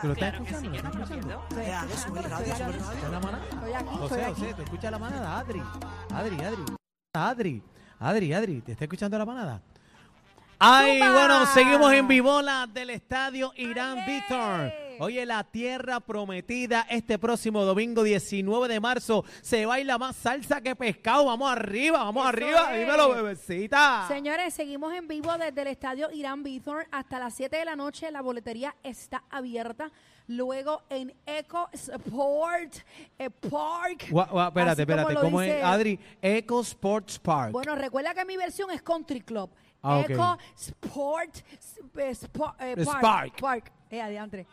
¿Tú lo estás escuchando? ¿Lo estás escuchando? ¿Escuchas la manada? Estoy aquí, José, estoy aquí. José, ¿te escucha la manada? Adri, Adri, Adri, Adri, Adri, Adri, ¿te está escuchando la manada? Ay, bueno, seguimos en Vivola del estadio Irán Víctor. Oye, la tierra prometida este próximo domingo 19 de marzo se baila más salsa que pescado. Vamos arriba, vamos Eso arriba. es. Dímelo, bebecita. Señores, seguimos en vivo desde el estadio Irán Bithorn hasta las 7 de la noche. La boletería está abierta. Luego en Eco Sport eh, Park. Gua- gua- espérate, espérate. ¿Cómo dice- es, Adri? Eco Sports Park. Bueno, recuerda que mi versión es Country Club. Ah. Eco Sport eh, Spo- eh, Park. Spark. Park. Eh, adiantre.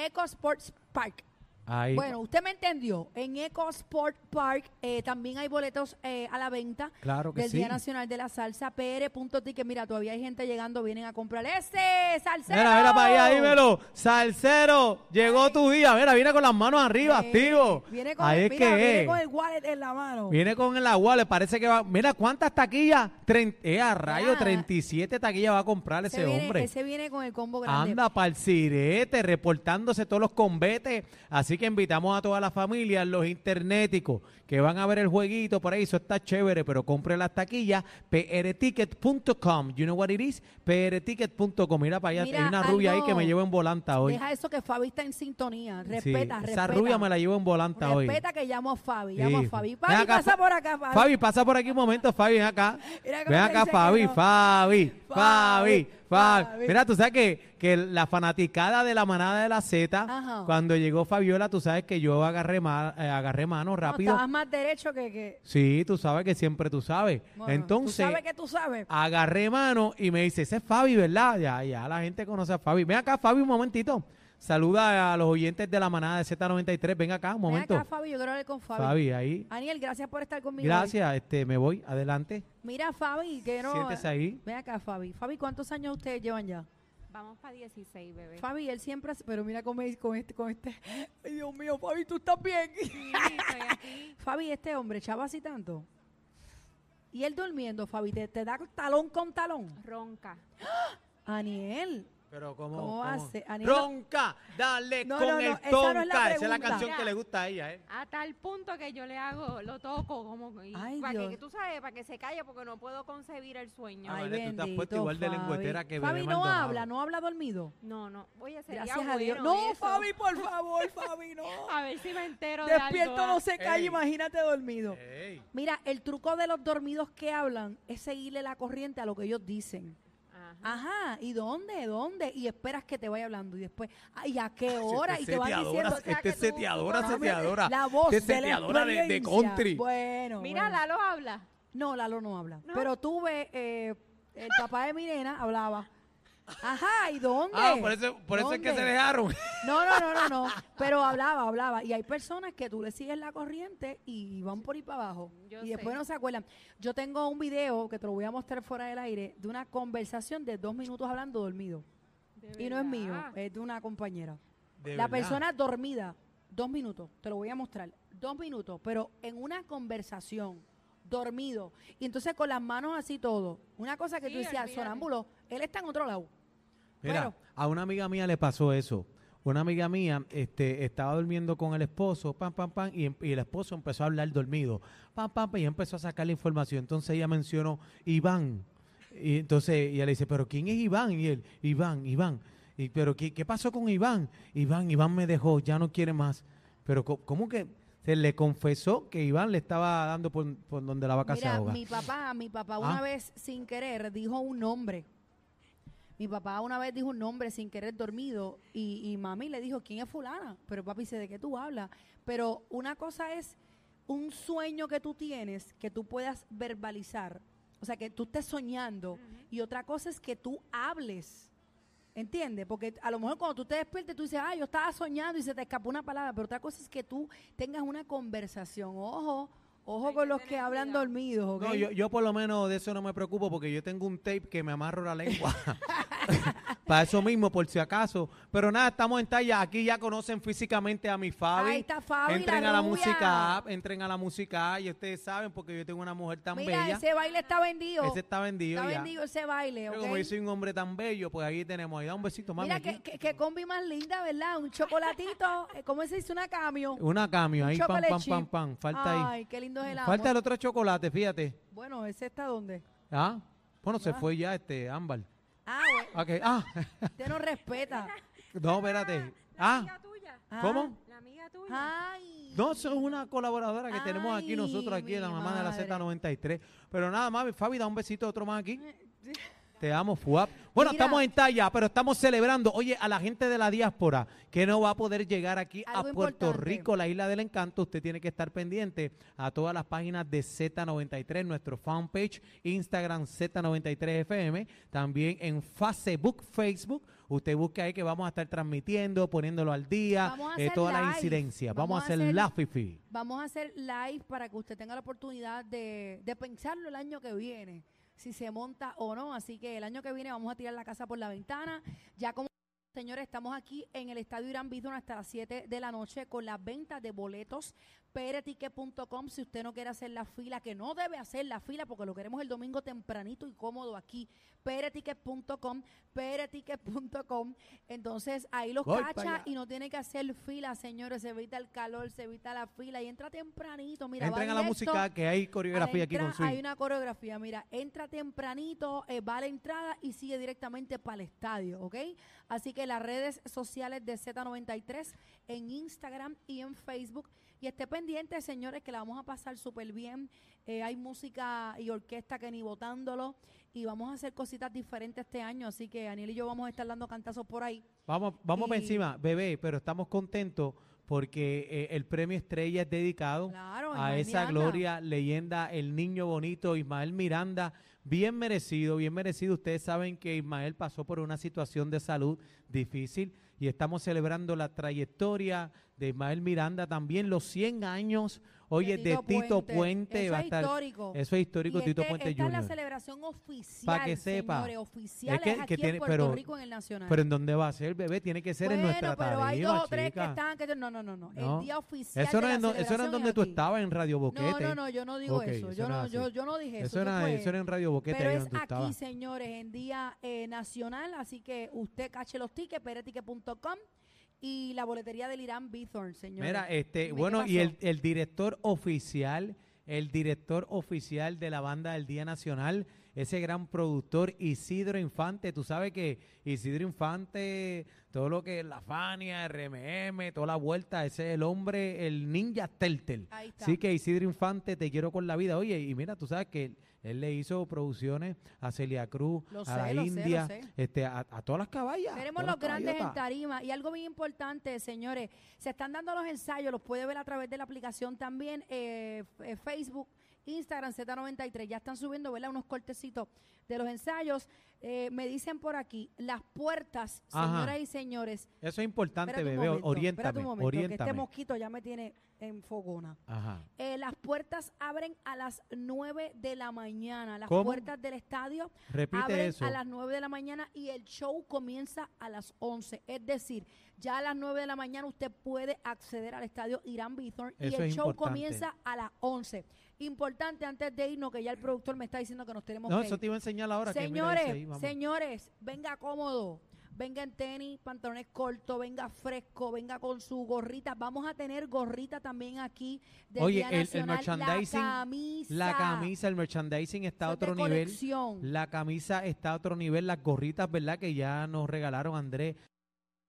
Eco Sports Park. Ahí. Bueno, usted me entendió. En Eco Sport Park eh, también hay boletos eh, a la venta Claro que del sí. Día Nacional de la Salsa. PR.ticket. Mira, todavía hay gente llegando, vienen a comprar ese salsero. Mira, mira para allá, dímelo. Salsero, llegó tu día. Mira, viene con las manos arriba, activo. Viene con, Ahí el, es mira, que viene es. con el wallet en la mano. Viene con el agua, le parece que va. Mira, ¿cuántas taquillas? Tren- eh, a rayo, Ya. 37 taquillas va a comprar ese, viene, hombre. ese viene con el combo grande. Anda para el sirete, reportándose todos los combetes. Así que invitamos a toda la familia, los internéticos, que van a ver el jueguito por ahí. Eso está chévere, pero compre las taquillas. prticket.com. You know what it is? prticket.com. Mira para allá, Mira, hay una rubia ahí que me llevo en volanta hoy. Deja eso que Fabi está en sintonía. Sí, Respeta, respeta. esa rubia me la llevo en volanta hoy. Respeta que llamo a Fabi. Llamo a Sí. Fabi. Fabi, acá, pasa por acá, Fabi. Fabi, pasa por aquí un momento, Fabi, ven acá. Ven acá, no. Fabi, Fabi, Fabi, Fabi. Mira, tú sabes que, que la fanaticada de la manada de la Z, Ajá. cuando llegó Fabiola, tú sabes que yo agarré, ma- eh, agarré mano No, rápido. estabas más derecho que... que Sí, tú sabes que siempre tú sabes. bueno, Entonces, Tú sabes que tú sabes. agarré mano y me dice, ese es Fabi, ¿verdad? Ya, ya la gente conoce a Fabi. Ven acá, Fabi, un momentito. Saluda a los oyentes de la manada de Z93. Ven acá, un Ven momento. acá, Fabi. Yo quiero hablar con Fabi. Fabi, ahí. Aniel, gracias por estar conmigo. hoy. Gracias, este, me voy, adelante. Mira, Fabi, que no... Siéntese ahí. Ven acá, Fabi. Fabi, ¿cuántos años ustedes llevan ya? Vamos para 16, bebé. Fabi, él siempre... hace- Pero mira cómo es con este... Con este. Ay, Dios mío, Fabi, tú estás bien. Sí, estoy aquí. Fabi, este hombre, chava así tanto. Y él durmiendo, Fabi, te, te da talón con talón. Ronca. Aniel, Pero ¿cómo, ¿Cómo hace? Ronca, dale No, con no, no, el esa tonca. no es la Esa es la canción que le gusta a ella, ¿eh? A tal punto que yo le hago, lo toco como y Ay, para Dios. que tú sabes, para que se calle porque no puedo concebir el sueño. Ay, ay, tú te has puesto igual de Fabi. lengüetera que Fabi no habla, no habla dormido. No, no, voy a ser Gracias a Dios. No, Fabi, por favor, Fabi, no. A ver si me entero de Despierto algo. no se calla, Ey. imagínate dormido. Ey. Mira, el truco de los dormidos que hablan es seguirle la corriente a lo que ellos dicen. Ajá. Ajá, ¿y dónde? ¿Dónde? Y esperas que te vaya hablando. Y después, ay, ¿a qué hora? Este y te van diciendo. sea, este tú- seteadora, seteadora. La voz Este de la seteadora de, de country. Bueno, Mira, bueno. Lalo habla. No, Lalo no habla. ¿No? Pero tuve, eh, el papá de mi nena hablaba. Ajá, ¿y dónde? Ah, por eso, por eso es que se dejaron. No, no, no, no, no. Pero hablaba, hablaba. Y hay personas que tú le sigues la corriente y van por ahí para abajo. Yo y después sé. no se acuerdan. Yo tengo un video que te lo voy a mostrar fuera del aire de una conversación de dos minutos hablando dormido. Y no es mío, es de una compañera. De la verdad. persona dormida, dos minutos, te lo voy a mostrar, dos minutos, pero en una conversación, dormido, y entonces con las manos así todo. Una cosa que Sí, tú decías, olvídate. sonámbulo, él está en otro lado. Mira, Bueno. a una amiga mía le pasó eso. una amiga mía este, estaba durmiendo con el esposo, pam, pam, pam, y, y el esposo empezó a hablar dormido, pam, pam, pam, y empezó a sacar la información. Entonces ella mencionó Iván. Y entonces ella le dice, pero ¿quién es Iván? Y él, Iván, Iván. Y, pero ¿qué, qué pasó con Iván? Iván, Iván me dejó, ya no quiere más. Pero ¿cómo que se le confesó que Iván le estaba dando por, por donde la vaca se Mira, ahoga? mi papá, mi papá Ah. una vez sin querer dijo un nombre. Mi papá una vez dijo un nombre sin querer dormido y, y mami le dijo, ¿quién es fulana? Pero papi dice, ¿de qué tú hablas? Pero una cosa es un sueño que tú tienes que tú puedas verbalizar, o sea, que tú estés soñando y otra cosa es que tú hables. ¿Entiendes? Porque a lo mejor cuando tú te despiertes, tú dices, ah, yo estaba soñando y se te escapó una palabra, pero otra cosa es que tú tengas una conversación. Ojo, ojo con los que hablan cuidado. dormidos, ¿ok? No, yo, yo por lo menos de eso no me preocupo porque yo tengo un tape que me amarro la lengua. Para eso mismo, por si acaso. Pero nada, estamos en talla. Aquí ya conocen físicamente a mi Fabi. Ahí está Fabi, Entren la a la rubia. música app, entren a la música app y ustedes saben porque yo tengo una mujer tan Mira, bella. ese baile está vendido. Ese está vendido está ya. vendido ese baile, Pero ¿ok? como yo soy un hombre tan bello, pues ahí tenemos. Ahí da un besito, mami. Mira, que, que, que combi más linda, ¿verdad? Un chocolatito, eh, ¿cómo se dice? Una cambio. Una cambio, ahí, pam, pam, pam, pam. Falta ahí. Ay, qué lindo es el amor. Falta el otro chocolate, fíjate. Bueno, ese está dónde? ¿Ah? Bueno, se Ah. fue ya este Ámbar. Ah, bueno, Ok, Ah, usted no respeta. no, espérate. La Ah, amiga tuya. Ah. ¿cómo? La amiga tuya. Ay. No, eso es una colaboradora que tenemos aquí Ay, nosotros, aquí en la mamá de la madre. Z93. Pero nada más, Fabi, da un besito otro más aquí. Te amo, Fuap. Bueno, Mira. estamos en talla, pero estamos celebrando. Oye, a la gente de la diáspora que no va a poder llegar aquí a Puerto importante. Rico, la isla del encanto, usted tiene que estar pendiente a todas las páginas de Z93, nuestro fanpage, Instagram Z93FM, también en Facebook, Facebook. Usted busca ahí que vamos a estar transmitiendo, poniéndolo al día, eh, las live. incidencias. Vamos, a hacer hacer- la fifi. Vamos a hacer live para que usted tenga la oportunidad de, de pensarlo el año que viene, si se monta o no. Así que el año que viene vamos a tirar la casa por la ventana. Ya como señores, estamos aquí en el Estadio Irán Bithorn hasta las 7 de la noche con la venta de boletos peretique.com si usted no quiere hacer la fila, que no debe hacer la fila porque lo queremos el domingo tempranito y cómodo aquí. peretique.com, peretique.com. Entonces ahí los Voy cacha y no tiene que hacer fila, señores. Se evita el calor, se evita la fila y entra tempranito. Mira, va Entren a la directo música que hay coreografía aquí con Hay una coreografía, mira, entra tempranito, eh, va a la entrada y sigue directamente para el estadio, ¿ok? Así que las redes sociales de Z93 en Instagram y en Facebook. Y esté pendiente, señores, que la vamos a pasar súper bien. Eh, hay música y orquesta que ni votándolo. Y vamos a hacer cositas diferentes este año. Así que Aniel y yo vamos a estar dando cantazos por ahí. Vamos, vamos para encima, bebé, pero estamos contentos porque eh, el premio Estrella es dedicado Claro, a esa Miranda. gloria, leyenda, el niño bonito, Ismael Miranda. Bien merecido, bien merecido. Ustedes saben que Ismael pasó por una situación de salud difícil y estamos celebrando la trayectoria de Ismael Miranda, también los 100 años, oye, de Tito, Puente. Eso va a es estar, histórico. Eso es histórico, Y Tito este- Puente esta es la celebración oficial, Pa' que sepa. señores, oficial Es que- es que aquí tiene- en Puerto pero- Rico en el Nacional. Pero ¿en dónde va a ser, bebé? Tiene que ser bueno, en nuestra pero hay tarima, dos o tres que están que no, no, no, no, No. el día oficial Eso de no, la es, do- eso no es celebración donde tú aquí. estabas, en Radio Boquete. No, no, no, yo no digo Ok, eso. Yo no no, es yo, yo no dije eso. Eso, era, eso era en Radio Boquete, pero es tú aquí, señores, en día eh, nacional, así que usted cache los tickets, peretique.com y la boletería del Irán Bithorn, señores. Mira, este, Dime, ¿qué bueno, y el, el director oficial, el director oficial de la banda del Día Nacional, ese gran productor Isidro Infante, tú sabes que Isidro Infante, todo lo que es la Fania, RMM, toda la vuelta, ese es el hombre, el ninja Teltel. Ahí está. Así que Isidro Infante, te quiero con la vida. Oye, y mira, tú sabes que él, le hizo producciones a Celia Cruz, Lo a sé, la lo sé, lo India, sé. este, a, a todas las caballas. Tenemos los grandes en tarima y algo bien importante, señores, se están dando los ensayos, los puede ver a través de la aplicación también, eh, eh, Facebook, Instagram, Z93, ya están subiendo, ¿verdad? Unos cortecitos de los ensayos. Eh, me dicen por aquí, las puertas, Ajá. señoras y señores. Eso es importante, bebé. momento, Oriéntame, espérate un momento, que este mosquito ya me tiene en fogona. Ajá. Eh, las puertas abren a las 9 de la mañana. Las ¿Cómo? puertas del estadio Repite abren eso. a las 9 de la mañana y el show comienza a las 11. Es decir, ya a las 9 de la mañana usted puede acceder al estadio Irán Bithorn y Eso el show importante. comienza a las 11. Importante antes de irnos, que ya el productor me está diciendo que nos tenemos No, que eso ir. te iba a enseñar ahora. Señores, ahí, señores, venga cómodo. Venga en tenis, pantalones cortos, venga fresco, venga con su gorrita. Vamos a tener gorrita también aquí del Oye, Día el- el merchandising, la camisa. La camisa, el merchandising está a de otro nivel. colección. La camisa está a otro nivel. Las gorritas, ¿verdad? Que ya nos regalaron Andrés.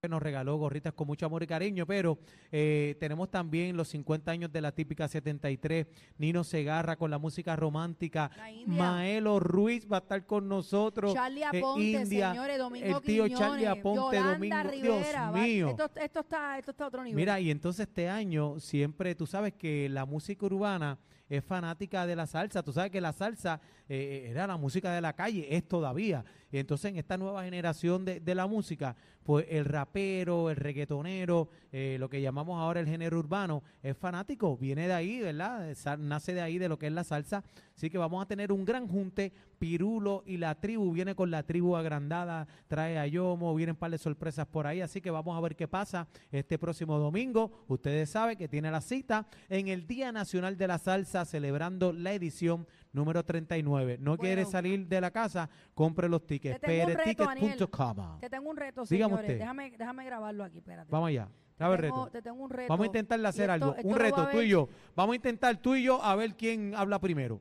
Que nos regaló gorritas con mucho amor y cariño, pero eh, tenemos también los 50 años de la típica 73, Nino Segarra con la música romántica, La. Maelo Ruiz va a estar con nosotros, Charlie eh, Aponte, India, señores, Domingo el tío Quiñones, Charlie Aponte, Yolanda Domingo, Rivera, Dios mío. Esto, esto está, esto está a otro nivel. Mira, y entonces este año siempre, tú sabes que la música urbana es fanática de la salsa. Tú sabes que la salsa eh, era la música de la calle, es todavía. Entonces en esta nueva generación de, de la música, pues el rapero, el reggaetonero, eh, lo que llamamos ahora el género urbano, es fanático, viene de ahí, ¿verdad? Eh, Nace de ahí, de lo que es la salsa. Así que vamos a tener un gran junte. Pirulo y la tribu, viene con la tribu agrandada, trae a Yomo, vienen un par de sorpresas por ahí. Así que vamos a ver qué pasa este próximo domingo. Ustedes saben que tiene la cita en el Día Nacional de la Salsa, celebrando la edición número 39. No quiere Bueno. salir de la casa, compre los tickets. Te tengo un reto, Daniel. prticket.com. Te tengo un reto, señores. usted. Déjame, déjame grabarlo aquí, espérate. Vamos allá. Te tengo- reto. Te tengo un reto. Vamos a intentarle hacer esto- algo. esto Un reto, tú y yo. Vamos a intentar tú y yo a ver quién habla primero.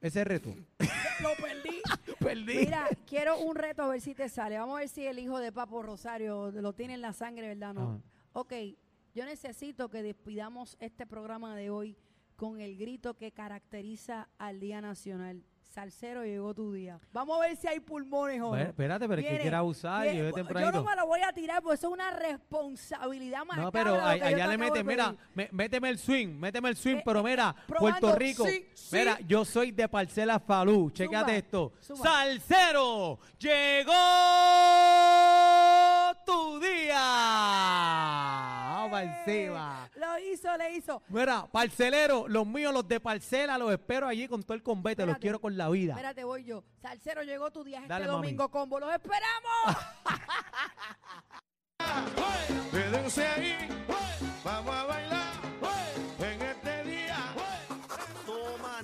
Ese es el reto. Lo perdí. Perdí. Mira, quiero un reto a ver si te sale. Vamos a ver si el hijo de Papo Rosario lo tiene en la sangre, ¿verdad? No. Ajá. Ok, yo necesito que despidamos este programa de hoy con el grito que caracteriza al Día Nacional. Salsero, llegó tu día. Vamos a ver si hay pulmones o no. Bueno, espérate, pero es que Viene, quiera abusar. viene. Yo de Yo tempranito. no me lo voy a tirar porque eso es una responsabilidad más No, pero a- allá le meten, mira, me- méteme el swing, méteme el swing, Eh, pero eh, mira, probando, Puerto Rico, sí, sí. mira, yo soy de Parcela Falú, chécate esto. zumba. Salsero, llegó tu día. Vamos encima hizo, le hizo. Mira, parcelero, los míos, los de parcela, los espero allí con todo el combate, los quiero con la vida. Espérate, voy yo. Salcero, llegó tu día este domingo combo. ¡Los esperamos! ahí, vamos a ver.